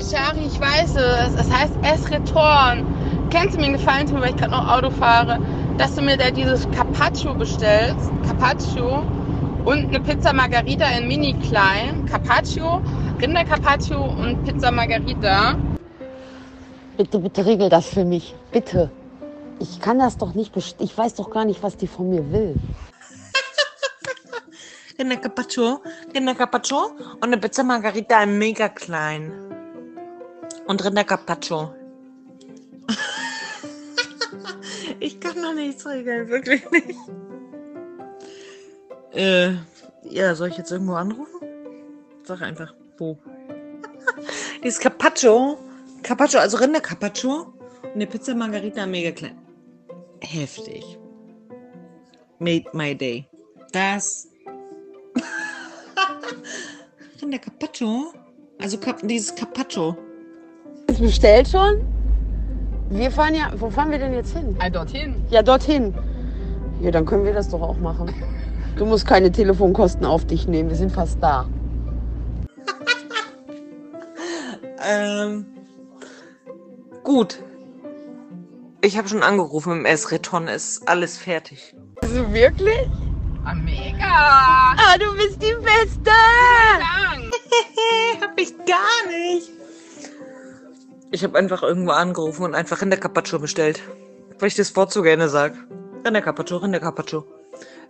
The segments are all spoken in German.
Shari, ich weiß es. Es heißt S-Return. Kennst du mir einen Gefallen tun, weil ich gerade noch Auto fahre, dass du mir da dieses Carpaccio bestellst? Carpaccio und eine Pizza Margarita in mini klein. Carpaccio, Rinder Carpaccio und Pizza Margarita. Bitte, bitte regel das für mich. Bitte. Ich kann das doch nicht best Ich weiß doch gar nicht, was die von mir will. Rinder Carpaccio, Rinder Carpaccio und eine Pizza Margarita in mega klein. Und Rinder Carpaccio. ich kann noch nichts regeln, wirklich nicht. Äh, ja, soll ich jetzt irgendwo anrufen? Sag einfach, wo. Dieses Carpaccio, Carpaccio, also Rinder Carpaccio und eine Pizza Margarita mega klein. Heftig. Made my day. Das. Rinder Carpaccio? Also dieses Carpaccio. Ist bestellt schon? Wir fahren ja. Wo fahren wir denn jetzt hin? Ah, dorthin. Ja, dorthin. Ja, dann können wir das doch auch machen. Du musst keine Telefonkosten auf dich nehmen. Wir sind fast da. Ähm, gut. Ich habe schon angerufen im S-Reton, ist alles fertig. Also wirklich? Ah, mega. Ah, du bist die Beste! Dank. Ich habe einfach irgendwo angerufen und einfach Rinder Carpaccio bestellt. Weil ich das Wort so gerne sag. Rinder Carpaccio, Rinder Carpaccio.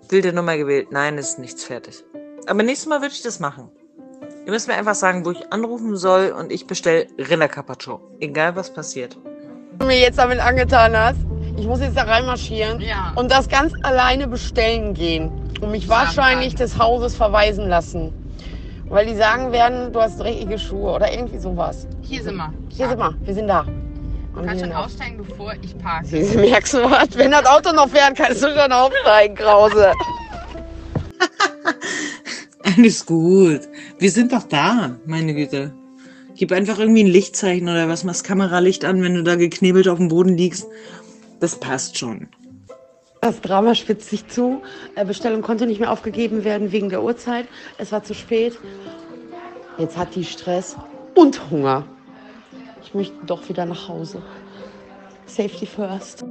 Wilde Nummer gewählt. Nein, ist nichts fertig. Aber nächstes Mal würde ich das machen. Ihr müsst mir einfach sagen, wo ich anrufen soll und ich bestelle Rinder Carpaccio. Egal was passiert. du mir jetzt damit angetan hast. Ich muss jetzt da reinmarschieren Ja. und das ganz alleine bestellen gehen und mich wahrscheinlich des Hauses verweisen lassen. Weil die sagen werden, du hast dreckige Schuhe oder irgendwie sowas. Hier sind wir. Hier sind wir, wir sind da. Du kannst schon aussteigen, bevor ich parke. da. Merkst du was? Wenn das Auto noch fährt, kannst du schon aufsteigen, Krause. Alles gut. Wir sind doch da, meine Güte. Gib einfach irgendwie ein Lichtzeichen oder was, machst Kameralicht an, wenn du da geknebelt auf dem Boden liegst. Das passt schon. Das Drama spitzt sich zu. Äh, Bestellung konnte nicht mehr aufgegeben werden wegen der Uhrzeit. Es war zu spät. Jetzt hat die Stress und Hunger. Ich möchte doch wieder nach Hause. Safety first.